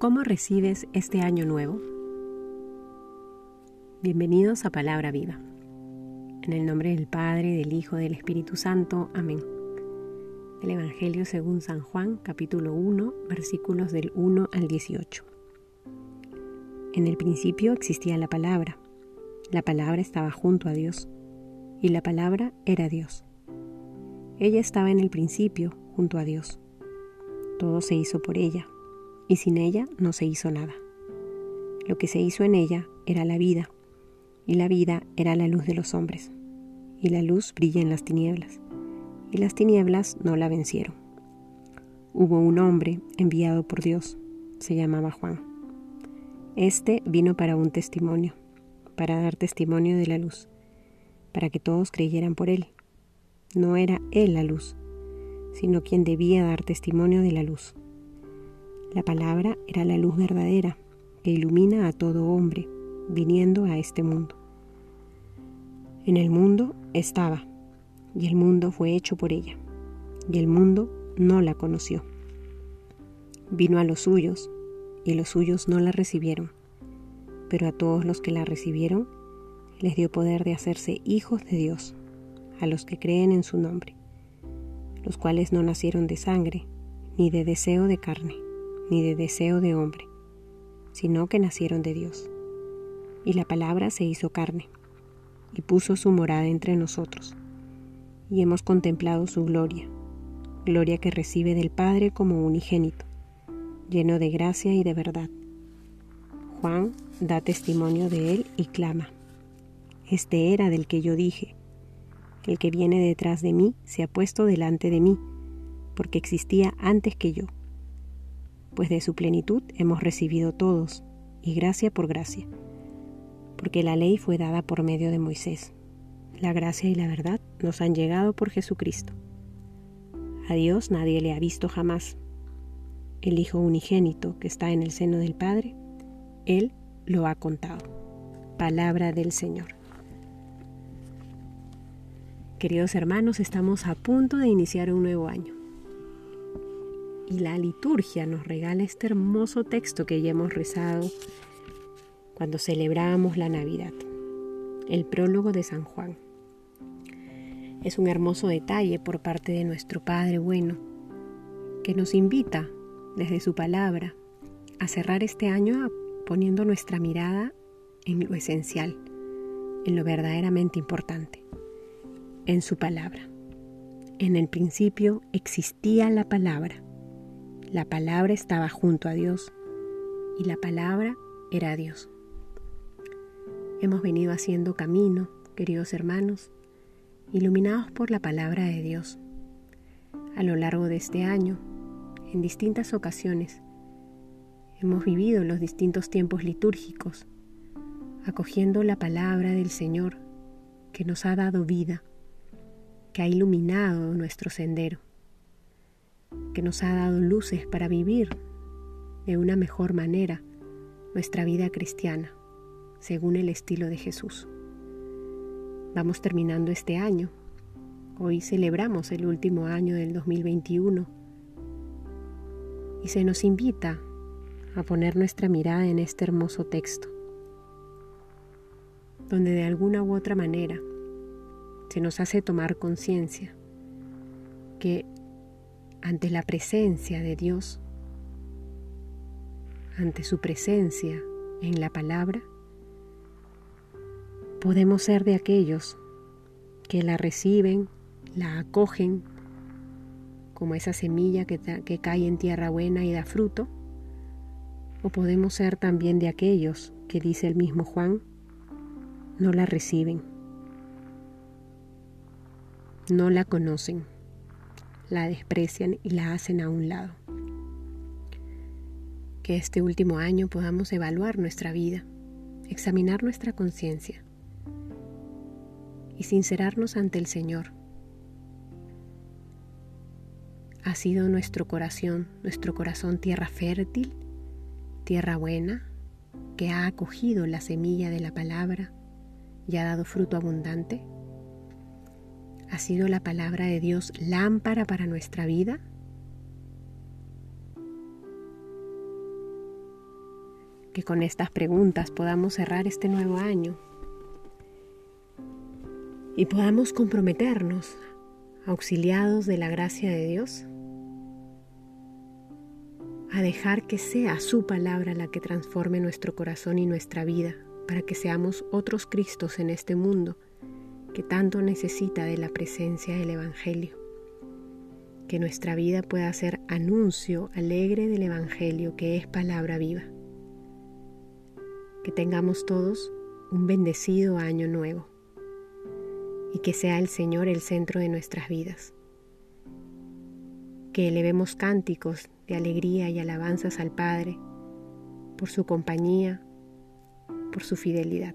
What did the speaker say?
¿Cómo recibes este año nuevo? Bienvenidos a Palabra Viva. En el nombre del Padre, del Hijo, del Espíritu Santo. Amén. El Evangelio según San Juan, capítulo 1, versículos del 1 al 18. En el principio existía la palabra. La palabra estaba junto a Dios, y la palabra era Dios. Ella estaba en el principio junto a Dios. Todo se hizo por ella y sin ella no se hizo nada. Lo que se hizo en ella era la vida, y la vida era la luz de los hombres, y la luz brilla en las tinieblas, y las tinieblas no la vencieron. Hubo un hombre enviado por Dios, se llamaba Juan. Este vino para un testimonio, para dar testimonio de la luz, para que todos creyeran por él. No era él la luz, sino quien debía dar testimonio de la luz la palabra era la luz verdadera que ilumina a todo hombre viniendo a este mundo. En el mundo estaba, y el mundo fue hecho por ella, y el mundo no la conoció. Vino a los suyos, y los suyos no la recibieron, pero a todos los que la recibieron les dio poder de hacerse hijos de Dios, a los que creen en su nombre, los cuales no nacieron de sangre, ni de deseo de carne ni de deseo de hombre, sino que nacieron de Dios. Y la palabra se hizo carne, y puso su morada entre nosotros, y hemos contemplado su gloria, gloria que recibe del Padre como unigénito, lleno de gracia y de verdad. Juan da testimonio de él y clama, Este era del que yo dije, el que viene detrás de mí se ha puesto delante de mí, porque existía antes que yo pues de su plenitud hemos recibido todos, y gracia por gracia, porque la ley fue dada por medio de Moisés. La gracia y la verdad nos han llegado por Jesucristo. A Dios nadie le ha visto jamás. El Hijo unigénito que está en el seno del Padre, Él lo ha contado. Palabra del Señor. Queridos hermanos, estamos a punto de iniciar un nuevo año y la liturgia nos regala este hermoso texto que ya hemos rezado cuando celebramos la Navidad, el prólogo de San Juan. Es un hermoso detalle por parte de nuestro Padre bueno, que nos invita desde su palabra a cerrar este año poniendo nuestra mirada en lo esencial, en lo verdaderamente importante, en su palabra. En el principio existía la palabra la palabra estaba junto a Dios y la palabra era Dios. Hemos venido haciendo camino, queridos hermanos, iluminados por la palabra de Dios. A lo largo de este año, en distintas ocasiones, hemos vivido los distintos tiempos litúrgicos, acogiendo la palabra del Señor que nos ha dado vida, que ha iluminado nuestro sendero que nos ha dado luces para vivir de una mejor manera nuestra vida cristiana, según el estilo de Jesús. Vamos terminando este año. Hoy celebramos el último año del 2021 y se nos invita a poner nuestra mirada en este hermoso texto, donde de alguna u otra manera se nos hace tomar conciencia que ante la presencia de Dios, ante su presencia en la palabra, podemos ser de aquellos que la reciben, la acogen como esa semilla que, cae en tierra buena y da fruto, o podemos ser también de aquellos que dice el mismo Juan, no la reciben, no la conocen la desprecian y la hacen a un lado. Que este último año podamos evaluar nuestra vida, examinar nuestra conciencia y sincerarnos ante el Señor. Ha sido nuestro corazón, nuestro corazón tierra fértil, tierra buena, que ha acogido la semilla de la palabra y ha dado fruto abundante. ¿Ha sido la palabra de Dios lámpara para nuestra vida? que con estas preguntas podamos cerrar este nuevo año y podamos comprometernos, auxiliados de la gracia de Dios, a dejar que sea su palabra la que transforme nuestro corazón y nuestra vida, para que seamos otros Cristos en este mundo que tanto necesita de la presencia del Evangelio. Que nuestra vida pueda ser anuncio alegre del Evangelio que es palabra viva. Que tengamos todos un bendecido año nuevo y que sea el Señor el centro de nuestras vidas. Que elevemos cánticos de alegría y alabanzas al Padre por su compañía, por su fidelidad.